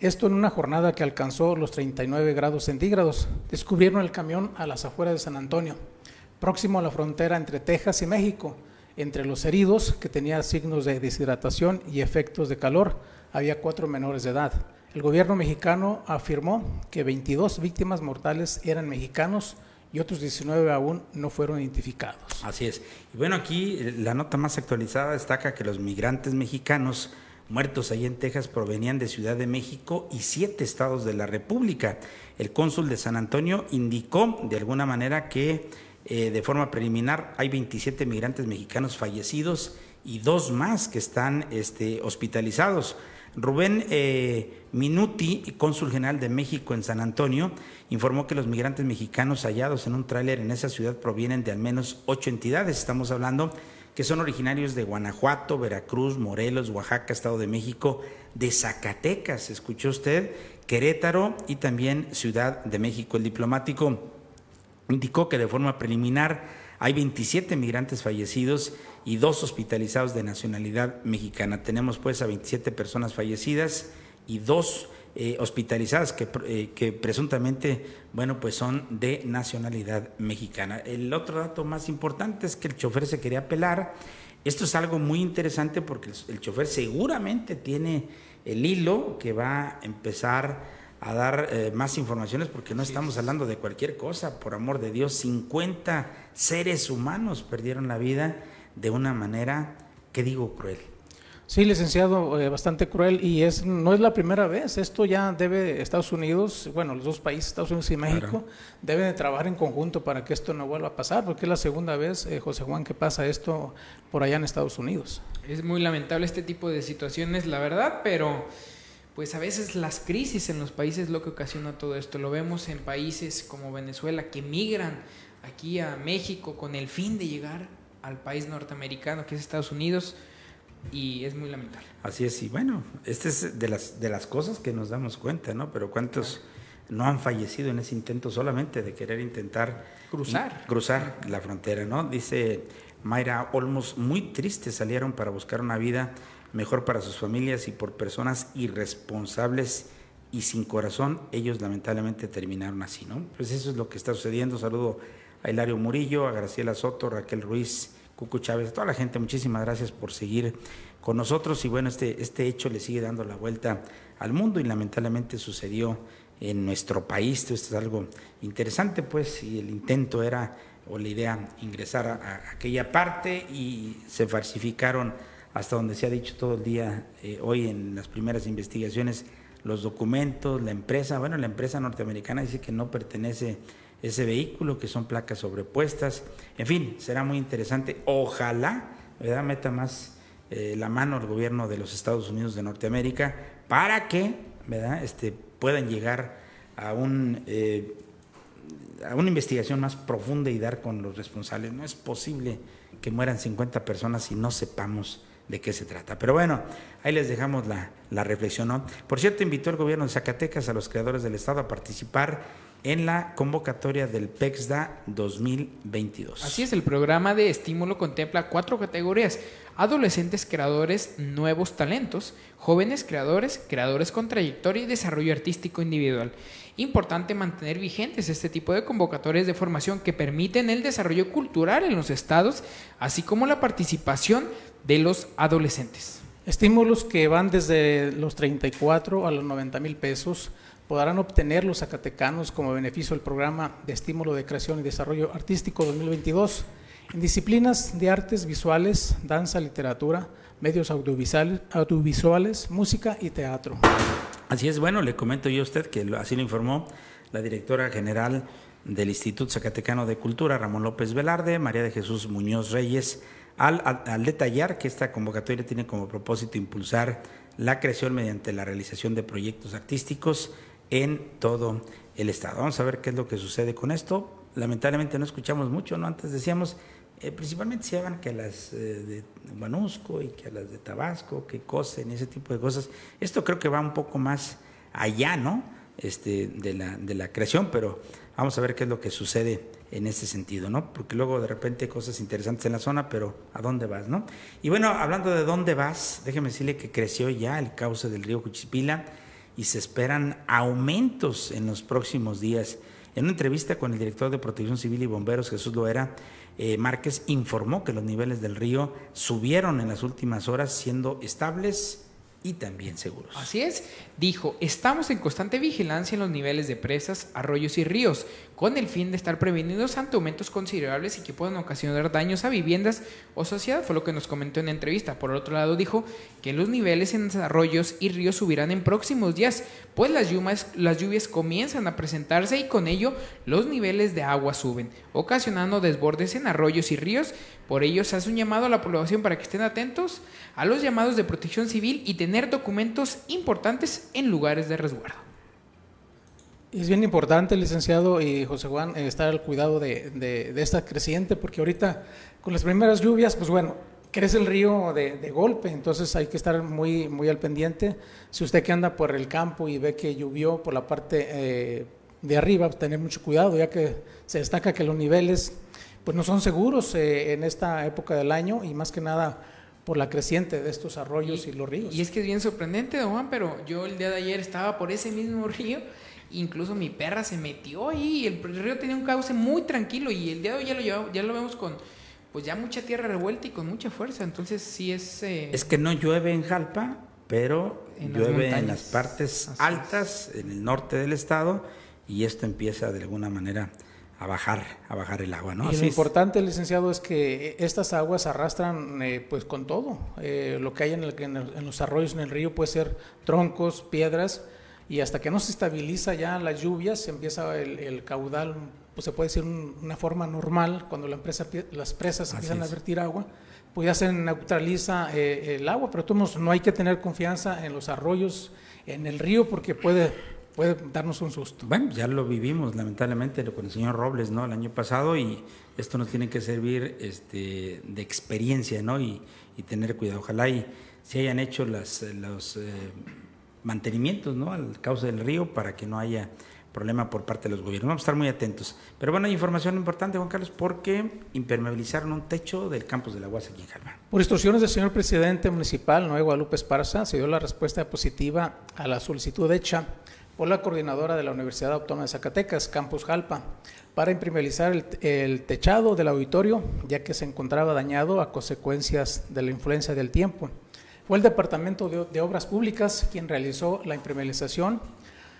[SPEAKER 3] esto en una jornada que alcanzó los 39 grados centígrados. Descubrieron el camión a las afueras de San Antonio, próximo a la frontera entre Texas y México. Entre los heridos, que tenían signos de deshidratación y efectos de calor, había cuatro menores de edad. El gobierno mexicano afirmó que 22 víctimas mortales eran mexicanos y otros 19 aún no fueron identificados.
[SPEAKER 2] Así es. Y bueno, aquí eh, la nota más actualizada destaca que los migrantes mexicanos muertos ahí en Texas provenían de Ciudad de México y siete estados de la República. El cónsul de San Antonio indicó de alguna manera que eh, de forma preliminar hay 27 migrantes mexicanos fallecidos y dos más que están este, hospitalizados. Rubén eh, Minuti, cónsul general de México en San Antonio, informó que los migrantes mexicanos hallados en un tráiler en esa ciudad provienen de al menos ocho entidades. Estamos hablando que son originarios de Guanajuato, Veracruz, Morelos, Oaxaca, Estado de México, de Zacatecas, escuchó usted, Querétaro y también Ciudad de México. El diplomático indicó que de forma preliminar hay 27 migrantes fallecidos y dos hospitalizados de nacionalidad mexicana. Tenemos pues a 27 personas fallecidas y dos eh, hospitalizadas que, eh, que, presuntamente, bueno, pues son de nacionalidad mexicana. El otro dato más importante es que el chofer se quería apelar. Esto es algo muy interesante porque el, chofer seguramente tiene el hilo que va a empezar a dar eh, más informaciones porque no estamos hablando de cualquier cosa, por amor de Dios, 50 seres humanos perdieron la vida de una manera, ¿qué digo, cruel?
[SPEAKER 3] Sí, licenciado, eh, bastante cruel y es no es la primera vez. Esto ya debe Estados Unidos, bueno, los dos países, Estados Unidos y México, deben de trabajar en conjunto para que esto no vuelva a pasar, porque es la segunda vez, eh, José Juan, que pasa esto por allá en Estados Unidos.
[SPEAKER 4] Es muy lamentable este tipo de situaciones, la verdad, pero pues a veces las crisis en los países es lo que ocasiona todo esto. Lo vemos en países como Venezuela que migran aquí a México con el fin de llegar al país norteamericano, que es Estados Unidos y es muy lamentable.
[SPEAKER 2] Así es, y bueno, esta es de las, de las cosas que nos damos cuenta, ¿no? Pero ¿cuántos no han fallecido en ese intento solamente de querer intentar
[SPEAKER 4] cruzar,
[SPEAKER 2] cruzar la frontera, ¿no? Dice Mayra Olmos, muy tristes salieron para buscar una vida mejor para sus familias y por personas irresponsables y sin corazón, ellos lamentablemente terminaron así, ¿no? Pues eso es lo que está sucediendo. Saludo a Hilario Murillo, a Graciela Soto, Raquel Ruiz, Cucu Chávez, a toda la gente, muchísimas gracias por seguir con nosotros y bueno, este, este hecho le sigue dando la vuelta al mundo y lamentablemente sucedió en nuestro país, esto es algo interesante pues y el intento era o la idea ingresar a, aquella parte y se falsificaron hasta donde se ha dicho todo el día eh, hoy en las primeras investigaciones los documentos, la empresa, bueno, la empresa norteamericana dice que no pertenece ese vehículo, que son placas sobrepuestas. En fin, será muy interesante. Ojalá, ¿verdad? Meta más eh, la mano el gobierno de los Estados Unidos de Norteamérica para que, ¿verdad? Este, puedan llegar a un... Eh, a una investigación más profunda y dar con los responsables. No es posible que mueran 50 personas y no sepamos de qué se trata. Pero bueno, ahí les dejamos la, la reflexión. Por cierto, invitó el gobierno de Zacatecas a los creadores del Estado a participar en la convocatoria del PEXDA 2022.
[SPEAKER 4] Así es, el programa de estímulo contempla cuatro categorías. Adolescentes creadores, nuevos talentos, jóvenes creadores, creadores con trayectoria y desarrollo artístico individual. Importante mantener vigentes este tipo de convocatorias de formación que permiten el desarrollo cultural en los estados, así como la participación de los adolescentes.
[SPEAKER 3] Estímulos que van desde los 34 a los 90 mil pesos podrán obtener los zacatecanos como beneficio del programa de estímulo de creación y desarrollo artístico 2022 en disciplinas de artes visuales, danza, literatura, medios audiovisuales, audiovisuales, música y teatro.
[SPEAKER 2] Así es, bueno, le comento yo a usted que así lo informó la directora general del Instituto Zacatecano de Cultura, Ramón López Velarde, María de Jesús Muñoz Reyes, al, al detallar que esta convocatoria tiene como propósito impulsar la creación mediante la realización de proyectos artísticos en todo el estado. Vamos a ver qué es lo que sucede con esto. Lamentablemente no escuchamos mucho, ¿no? Antes decíamos, eh, principalmente se hagan que a las eh, de Manusco y que a las de Tabasco, que cosen, ese tipo de cosas. Esto creo que va un poco más allá, ¿no? Este, de, la, de la creación, pero vamos a ver qué es lo que sucede en ese sentido, ¿no? Porque luego de repente hay cosas interesantes en la zona, pero ¿a dónde vas, no? Y bueno, hablando de dónde vas, déjeme decirle que creció ya el cauce del río Cuchipila y se esperan aumentos en los próximos días. En una entrevista con el director de Protección Civil y Bomberos, Jesús Loera, eh, Márquez informó que los niveles del río subieron en las últimas horas, siendo estables y también seguros.
[SPEAKER 4] Así es, dijo, estamos en constante vigilancia en los niveles de presas, arroyos y ríos, con el fin de estar prevenidos ante aumentos considerables y que puedan ocasionar daños a viviendas o sociedad, fue lo que nos comentó en la entrevista. Por otro lado, dijo que los niveles en arroyos y ríos subirán en próximos días, pues las lluvias, las lluvias comienzan a presentarse y con ello los niveles de agua suben, ocasionando desbordes en arroyos y ríos. Por ello se hace un llamado a la población para que estén atentos a los llamados de protección civil y tener documentos importantes en lugares de resguardo.
[SPEAKER 3] Es bien importante, licenciado y José Juan, estar al cuidado de, de, esta creciente, porque ahorita con las primeras lluvias, pues bueno, crece el río de, de, golpe, entonces hay que estar muy, muy al pendiente. Si usted que anda por el campo y ve que llovió por la parte eh, de arriba, tener mucho cuidado, ya que se destaca que los niveles pues no son seguros eh, en esta época del año y más que nada por la creciente de estos arroyos y, los ríos.
[SPEAKER 4] Y es que es bien sorprendente, don Juan, pero yo el día de ayer estaba por ese mismo río, incluso mi perra se metió ahí, y el río tenía un cauce muy tranquilo y el día de hoy ya lo, ya lo vemos con pues ya mucha tierra revuelta y con mucha fuerza, entonces sí es...
[SPEAKER 2] Eh, es que no llueve en Jalpa, pero llueve en las partes altas, en el norte del estado, y esto empieza de alguna manera a bajar, a bajar el agua, ¿no?
[SPEAKER 3] Y lo importante, licenciado, es que estas aguas arrastran, eh, pues, con todo. Eh, lo que hay en, el, en, los arroyos, en el río, puede ser troncos, piedras, y hasta que no se estabiliza ya las lluvias, empieza el, caudal, pues se puede decir una forma normal, cuando la empresa, las presas empiezan a vertir agua, pues ya se neutraliza eh, el agua, pero todos no hay que tener confianza en los arroyos, en el río, porque puede puede darnos un susto.
[SPEAKER 2] Bueno, ya lo vivimos lamentablemente con el señor Robles, ¿no? El año pasado y esto nos tiene que servir este, de experiencia, ¿no? Y, tener cuidado. Ojalá y se hayan hecho las, los eh, mantenimientos, ¿no? Al cauce del río para que no haya problema por parte de los gobiernos. Vamos a estar muy atentos. Pero bueno, hay información importante, Juan Carlos, porque impermeabilizaron un techo del campus de la UAS aquí en Jalma.
[SPEAKER 3] Por instrucciones del señor presidente municipal, Noé Guadalupe Esparza, se dio la respuesta positiva a la solicitud hecha por la coordinadora de la Universidad Autónoma de Zacatecas, Campus Jalpa, para impermeabilizar el, techado del auditorio, ya que se encontraba dañado a consecuencias de la influencia del tiempo. Fue el Departamento de, Obras Públicas quien realizó la impermeabilización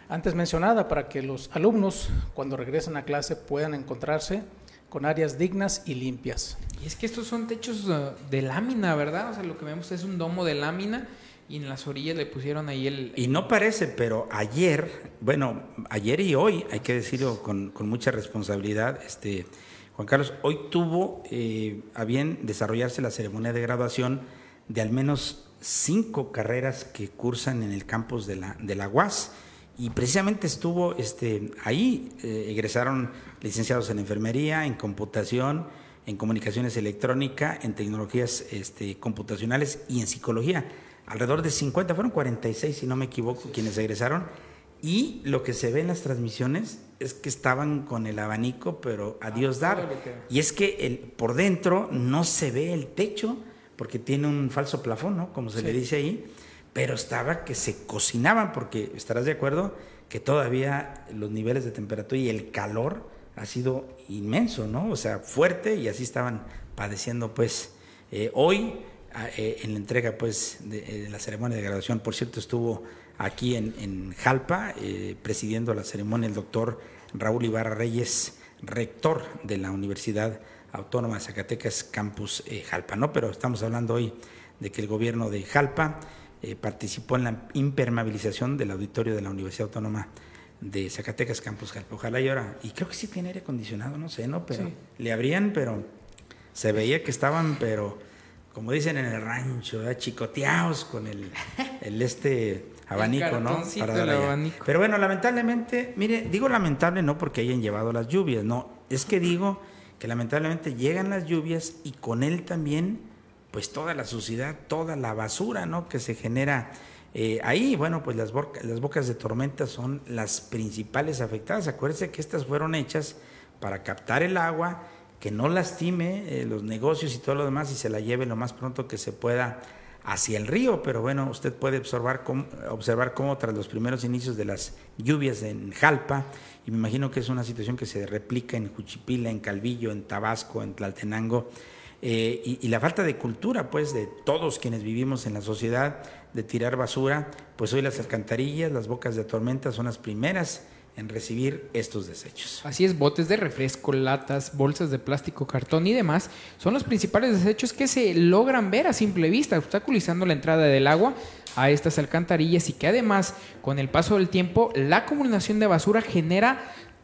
[SPEAKER 3] antes mencionada para que los alumnos, cuando regresen a clase, puedan encontrarse con áreas dignas y limpias.
[SPEAKER 4] Y es que estos son techos uh, de lámina, ¿verdad? O sea, lo que vemos es un domo de lámina y en las orillas le pusieron ahí el...
[SPEAKER 2] Y no parece, pero ayer, bueno, ayer y hoy, hay que decirlo con, mucha responsabilidad, este, Juan Carlos, hoy tuvo eh, a bien desarrollarse la ceremonia de graduación de al menos cinco carreras que cursan en el campus de la, de la UAS. Y precisamente estuvo este, ahí, eh, egresaron licenciados en enfermería, en computación, en comunicaciones electrónica, en tecnologías este, computacionales y en psicología alrededor de 50, fueron 46 si no me equivoco, quienes egresaron. Y lo que se ve en las transmisiones es que estaban con el abanico, pero a Dios dar. Y es que el, por dentro no se ve el techo, porque tiene un falso plafón, ¿no? Como se le dice ahí. Pero estaba que se cocinaban, porque estarás de acuerdo que todavía los niveles de temperatura y el calor ha sido inmenso, ¿no? O sea, fuerte y así estaban padeciendo, pues. Eh, hoy eh, en la entrega pues eh, de, la ceremonia de graduación. Por cierto, estuvo aquí en, Jalpa eh, presidiendo la ceremonia el doctor Raúl Ibarra Reyes, rector de la Universidad Autónoma de Zacatecas, Campus Jalpa. ¿no? Pero estamos hablando hoy de que el gobierno de Jalpa participó en la impermeabilización del auditorio de la Universidad Autónoma de Zacatecas, Campus Jalpa. Ojalá y ahora, y creo que sí tiene aire acondicionado, no sé, ¿no? Pero le abrían, pero se veía que estaban, pero como dicen en el rancho, chicoteados con el, el este abanico, ¿no? Pero bueno, lamentablemente, mire, digo lamentable no porque hayan llevado las lluvias, no, es que digo que lamentablemente llegan las lluvias y con él también, pues toda la suciedad, toda la basura, ¿no? Que se genera eh, ahí. Bueno, pues las, bocas de tormenta son las principales afectadas. Acuérdense que estas fueron hechas para captar el agua que no lastime eh, los negocios y todo lo demás y se la lleve lo más pronto que se pueda hacia el río, pero bueno, usted puede observar observar cómo tras los primeros inicios de las lluvias en Jalpa, y me imagino que es una situación que se replica en Juchipila, en Calvillo, en Tabasco, en Tlaltenango, eh, y, y, la falta de cultura, pues, de todos quienes vivimos en la sociedad, de tirar basura, pues hoy las alcantarillas, las bocas de tormenta son las primeras en recibir estos desechos.
[SPEAKER 4] Así es, botes de refresco, latas, bolsas de plástico, cartón y demás son los principales desechos que se logran ver a simple vista, obstaculizando la entrada del agua a estas alcantarillas y que además con el paso del tiempo la acumulación de basura genera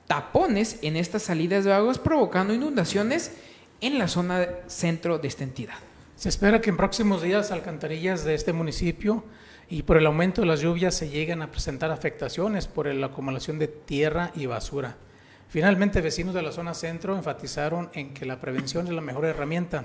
[SPEAKER 4] tapones en estas salidas de aguas provocando inundaciones en la zona centro de esta entidad.
[SPEAKER 3] Se espera que en próximos días alcantarillas de este municipio y por el aumento de las lluvias se llegan a presentar afectaciones por la acumulación de tierra y basura. Finalmente, vecinos de la zona centro enfatizaron en que la prevención es la mejor herramienta,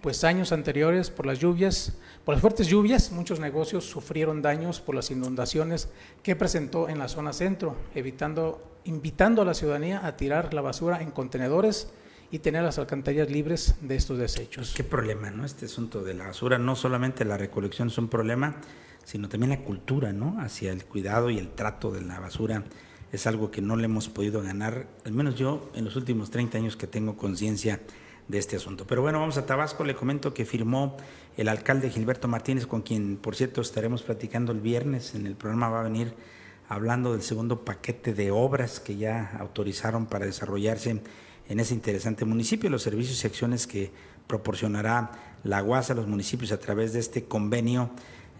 [SPEAKER 3] pues años anteriores, por las lluvias, por las fuertes lluvias, muchos negocios sufrieron daños por las inundaciones que presentó en la zona centro, evitando, invitando a la ciudadanía a tirar la basura en contenedores y tener las alcantarillas libres de estos desechos.
[SPEAKER 2] Qué problema, ¿no? Este asunto de la basura, no solamente la recolección es un problema, sino también la cultura, ¿no? Hacia el cuidado y el trato de la basura es algo que no le hemos podido ganar, al menos yo en los últimos 30 años que tengo conciencia de este asunto. Pero bueno, vamos a Tabasco, le comento que firmó el alcalde Gilberto Martínez, con quien por cierto estaremos platicando el viernes, en el programa va a venir hablando del segundo paquete de obras que ya autorizaron para desarrollarse en ese interesante municipio, los servicios y acciones que proporcionará la UAS a los municipios a través de este convenio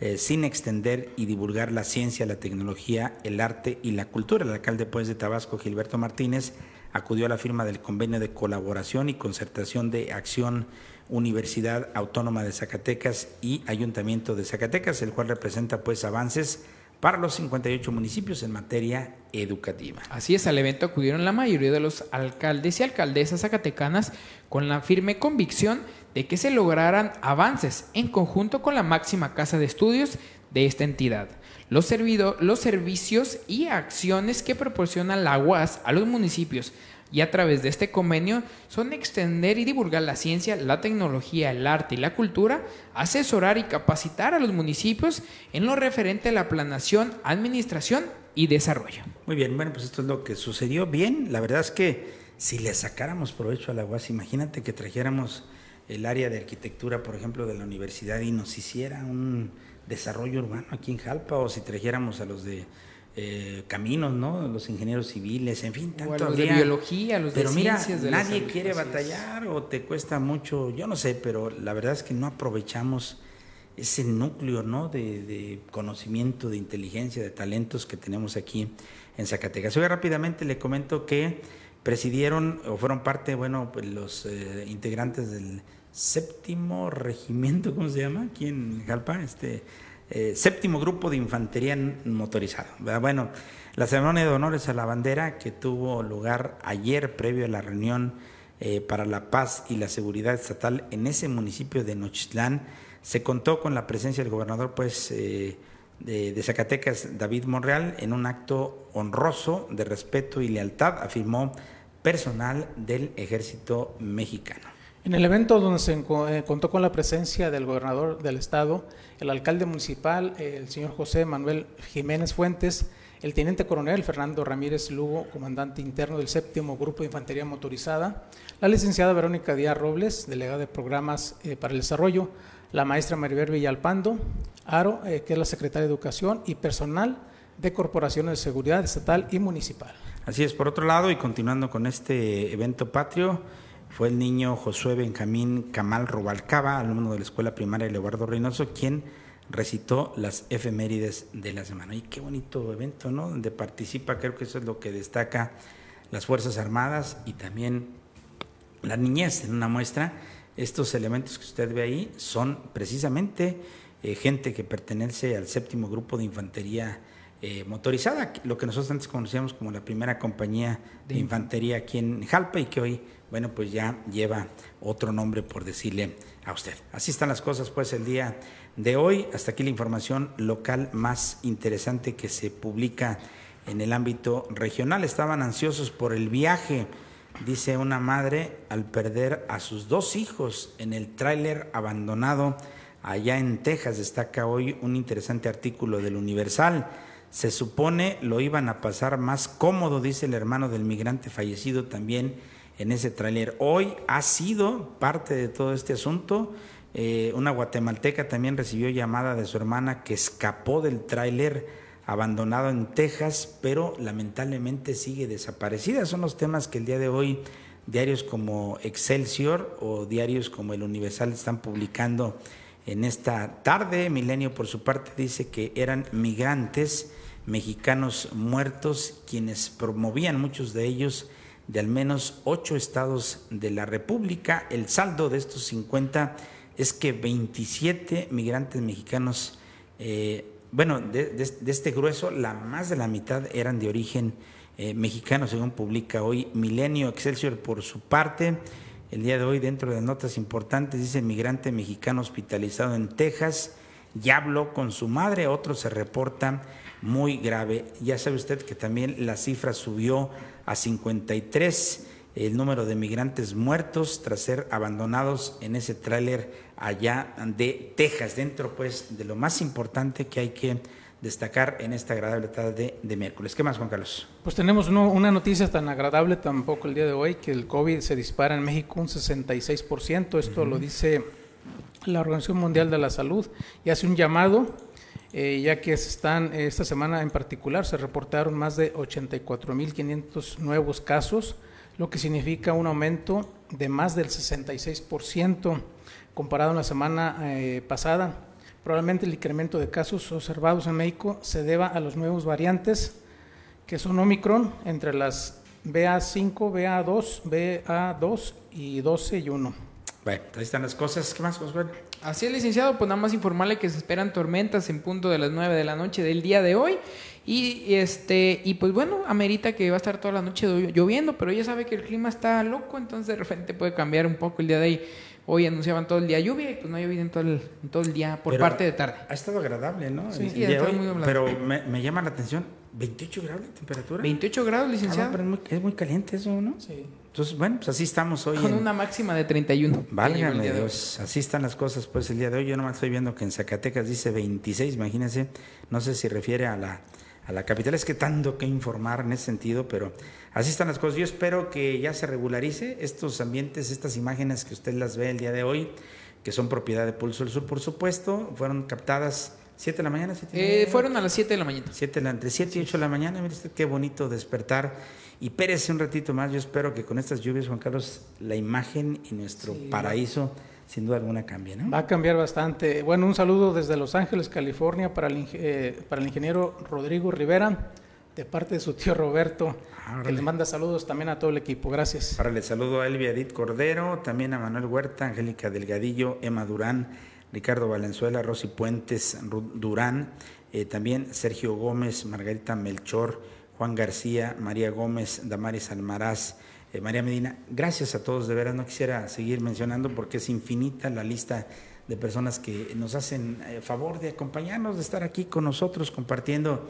[SPEAKER 2] eh, sin extender y divulgar la ciencia, la tecnología, el arte y la cultura. El alcalde pues, de Tabasco, Gilberto Martínez, acudió a la firma del convenio de colaboración y concertación de acción Universidad Autónoma de Zacatecas y Ayuntamiento de Zacatecas, el cual representa pues avances para los 58 municipios en materia educativa.
[SPEAKER 4] Así es, al evento acudieron la mayoría de los alcaldes y alcaldesas zacatecanas con la firme convicción de que se lograran avances en conjunto con la máxima casa de estudios de esta entidad. Los, los servicios y acciones que proporciona la UAS a los municipios y a través de este convenio son extender y divulgar la ciencia, la tecnología, el arte y la cultura, asesorar y capacitar a los municipios en lo referente a la planación, administración y desarrollo.
[SPEAKER 2] Muy bien, bueno, pues esto es lo que sucedió bien. La verdad es que si le sacáramos provecho a la UAS, imagínate que trajéramos el área de arquitectura, por ejemplo, de la universidad y nos hiciera un desarrollo urbano aquí en Jalpa o si trajéramos a los de eh, caminos, ¿no? Los ingenieros civiles, en fin,
[SPEAKER 4] tanto los de biología, los
[SPEAKER 2] pero
[SPEAKER 4] de
[SPEAKER 2] mira,
[SPEAKER 4] de
[SPEAKER 2] nadie quiere batallar o te cuesta mucho, yo no sé, pero la verdad es que no aprovechamos ese núcleo, ¿no? De, conocimiento, de inteligencia, de talentos que tenemos aquí en Zacatecas. Hoy rápidamente le comento que presidieron o fueron parte, bueno, pues los eh, integrantes del séptimo regimiento, ¿cómo se llama? Aquí en Jalpa, este eh, séptimo grupo de infantería motorizado. Bueno, la ceremonia de honores a la bandera que tuvo lugar ayer previo a la reunión eh, para la paz y la seguridad estatal en ese municipio de Nochitlán, se contó con la presencia del gobernador pues, eh, de, de, Zacatecas, David Monreal, en un acto honroso de respeto y lealtad, afirmó personal del ejército mexicano.
[SPEAKER 3] En el evento donde se eh, contó con la presencia del gobernador del estado, el alcalde municipal, el señor José Manuel Jiménez Fuentes, el teniente coronel Fernando Ramírez Lugo, comandante interno del séptimo Grupo de Infantería Motorizada, la licenciada Verónica Díaz Robles, delegada de Programas eh, para el Desarrollo, la maestra Maribel Villalpando, Aro, eh, que es la secretaria de Educación, y personal de corporaciones de seguridad estatal y municipal.
[SPEAKER 2] Así es, por otro lado, y continuando con este evento patrio, fue el niño Josué Benjamín Camal Rubalcaba, alumno de la Escuela Primaria Leobardo Reynoso, quien recitó las efemérides de la semana. Y qué bonito evento, ¿no? Donde participa, creo que eso es lo que destaca las Fuerzas Armadas y también la niñez en una muestra. Estos elementos que usted ve ahí son precisamente eh, gente que pertenece al séptimo grupo de infantería eh, motorizada, lo que nosotros antes conocíamos como la primera compañía de infantería aquí en Jalpa y que hoy bueno, pues ya lleva otro nombre por decirle a usted. Así están las cosas pues el día de hoy. Hasta aquí la información local más interesante que se publica en el ámbito regional. Estaban ansiosos por el viaje, dice una madre, al perder a sus dos hijos en el tráiler abandonado allá en Texas. Destaca hoy un interesante artículo del Universal. Se supone lo iban a pasar más cómodo, dice el hermano del migrante fallecido también en ese tráiler. Hoy ha sido parte de todo este asunto. Eh, una guatemalteca también recibió llamada de su hermana que escapó del tráiler abandonado en Texas, pero lamentablemente sigue desaparecida. Son los temas que el día de hoy diarios como Excelsior o diarios como El Universal están publicando en esta tarde. Milenio, por su parte, dice que eran migrantes mexicanos muertos quienes promovían muchos de ellos de al menos ocho estados de la República. El saldo de estos 50 es que 27 migrantes mexicanos eh, bueno, de, este grueso, la más de la mitad eran de origen eh, mexicano, según publica hoy Milenio Excelsior por su parte. El día de hoy, dentro de notas importantes, dice migrante mexicano hospitalizado en Texas, ya habló con su madre, otro se reporta muy grave. Ya sabe usted que también la cifra subió a 53 el número de migrantes muertos tras ser abandonados en ese tráiler allá de Texas, dentro pues de lo más importante que hay que destacar en esta agradable tarde de, miércoles. ¿Qué más, Juan Carlos?
[SPEAKER 3] Pues tenemos una noticia tan agradable tampoco el día de hoy, que el COVID se dispara en México un 66%, esto lo dice la Organización Mundial de la Salud, y hace un llamado, eh, ya que están, esta semana en particular se reportaron más de 84.500 nuevos casos, lo que significa un aumento de más del 66% comparado a la semana eh, pasada. Probablemente el incremento de casos observados en México se deba a los nuevos variantes que son Omicron entre las BA5, BA2, BA2 y 12 y 1.
[SPEAKER 2] Bueno, ahí están las cosas. ¿Qué más, Josué?
[SPEAKER 4] Así es, licenciado, pues nada más informarle que se esperan tormentas en punto de las 9 de la noche del día de hoy. Y este y pues bueno, amerita que va a estar toda la noche lloviendo, pero ya sabe que el clima está loco, entonces de repente puede cambiar un poco el día de ahí. Hoy anunciaban todo el día lluvia y pues no ha llovido en todo el, todo el día por parte de tarde.
[SPEAKER 2] Ha estado agradable, ¿no?
[SPEAKER 4] Sí, sí ha muy
[SPEAKER 2] Pero me, me, llama la atención, 28 grados de temperatura.
[SPEAKER 4] 28 grados, licenciado.
[SPEAKER 2] pero es muy, es muy caliente eso, ¿no?
[SPEAKER 3] Sí.
[SPEAKER 2] Entonces, bueno, pues así estamos hoy.
[SPEAKER 4] Con una máxima de 31.
[SPEAKER 2] Válgame Dios, así están las cosas pues el día de hoy. Yo nomás estoy viendo que en Zacatecas dice 26, imagínense, no sé si refiere a la a la capital. Es que tanto que informar en ese sentido, pero así están las cosas. Yo espero que ya se regularice estos ambientes, estas imágenes que usted las ve el día de hoy, que son propiedad de Pulso del Sur, por supuesto, fueron captadas. ¿Siete de la mañana?
[SPEAKER 4] Eh, fueron a las 7 de la mañana.
[SPEAKER 2] Siete, entre 7 y 8 de la mañana. Mire usted qué bonito despertar. Y pérese un ratito más. Yo espero que con estas lluvias, Juan Carlos, la imagen y nuestro paraíso sin duda alguna cambia, ¿no?
[SPEAKER 3] Va a cambiar bastante. Bueno, un saludo desde Los Ángeles, California, para el, eh, para el ingeniero Rodrigo Rivera, de parte de su tío Roberto, ah, que le manda saludos también a todo el equipo. Gracias.
[SPEAKER 2] Para le saludo a Elvia Edith Cordero, también a Manuel Huerta, Angélica Delgadillo, Emma Durán, Ricardo Valenzuela, Rosy Puentes Durán, eh, también Sergio Gómez, Margarita Melchor, Juan García, María Gómez, Damaris Almaraz, eh, María Medina, gracias a todos, de veras no quisiera seguir mencionando porque es infinita la lista de personas que nos hacen eh, favor de acompañarnos, de estar aquí con nosotros compartiendo,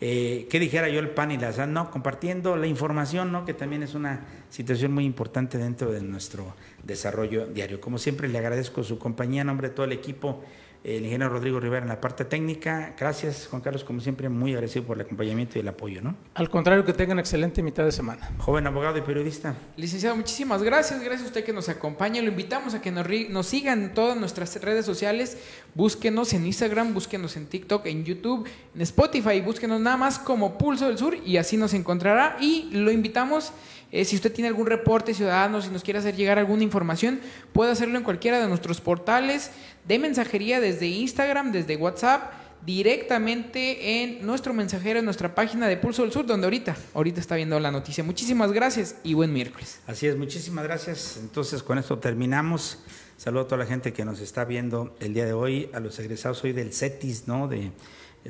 [SPEAKER 2] eh, ¿qué dijera yo el pan y la sal? No, compartiendo la información, ¿no? que también es una situación muy importante dentro de nuestro desarrollo diario. Como siempre, le agradezco su compañía en nombre de todo el equipo el ingeniero Rodrigo Rivera en la parte técnica. Gracias, Juan Carlos, como siempre, muy agradecido por el acompañamiento y el apoyo, ¿no?
[SPEAKER 3] Al contrario, que tengan excelente mitad de semana.
[SPEAKER 2] Joven abogado y periodista.
[SPEAKER 4] Licenciado, muchísimas gracias. Gracias a usted que nos acompaña. Lo invitamos a que nos, nos sigan en todas nuestras redes sociales. Búsquenos en Instagram, búsquenos en TikTok, en YouTube, en Spotify. Búsquenos nada más como Pulso del Sur y así nos encontrará. Y lo invitamos eh, si usted tiene algún reporte ciudadano, si nos quiere hacer llegar alguna información, puede hacerlo en cualquiera de nuestros portales de mensajería desde Instagram, desde WhatsApp, directamente en nuestro mensajero, en nuestra página de Pulso del Sur, donde ahorita, ahorita está viendo la noticia. Muchísimas gracias y buen miércoles.
[SPEAKER 2] Así es, muchísimas gracias. Entonces, con esto terminamos. Saludo a toda la gente que nos está viendo el día de hoy, a los egresados hoy del CETIS, ¿no? De,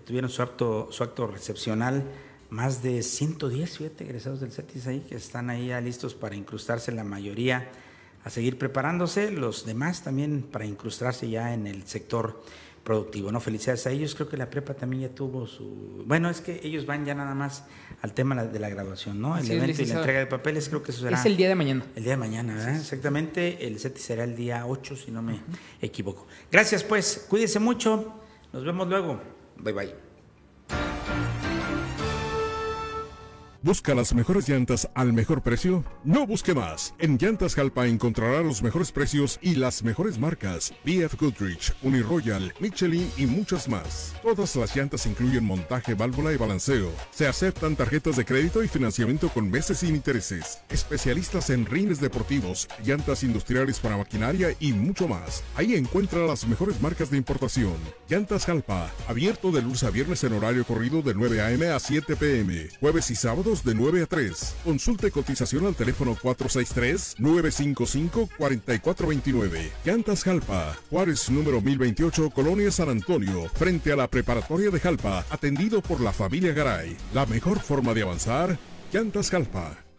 [SPEAKER 2] tuvieron su acto, su acto recepcional más de 110, fíjate, egresados del CETIS ahí, que están ahí ya listos para incrustarse, la mayoría a seguir preparándose, los demás también para incrustarse ya en el sector productivo. ¿no? Felicidades a ellos, creo que la prepa también ya tuvo su... Bueno, es que ellos van ya nada más al tema de la graduación, ¿no? El evento y la entrega de papeles, creo que eso será...
[SPEAKER 4] Es el día de mañana.
[SPEAKER 2] El día de mañana, ¿verdad? Exactamente, el CETIS será el día 8, si no me equivoco. Gracias, pues, cuídense mucho, nos vemos luego. Bye, bye.
[SPEAKER 5] ¿Busca las mejores llantas al mejor precio? No busque más. En Llantas Jalpa encontrará los mejores precios y las mejores marcas. BF Goodrich, Uniroyal, Michelin y muchas más. Todas las llantas incluyen montaje, válvula y balanceo. Se aceptan tarjetas de crédito y financiamiento con meses sin intereses. Especialistas en rines deportivos, llantas industriales para maquinaria y mucho más. Ahí encuentra las mejores marcas de importación. Llantas Jalpa, abierto de lunes a viernes en horario corrido de 9 a.m. a 7 p.m. Jueves y sábado de 9 a 3. Consulte cotización al teléfono 463-955-4429. Llantas Jalpa, Juárez número 1028, Colonia San Antonio, frente a la preparatoria de Jalpa, atendido por la familia Garay. La mejor forma de avanzar, Llantas Jalpa.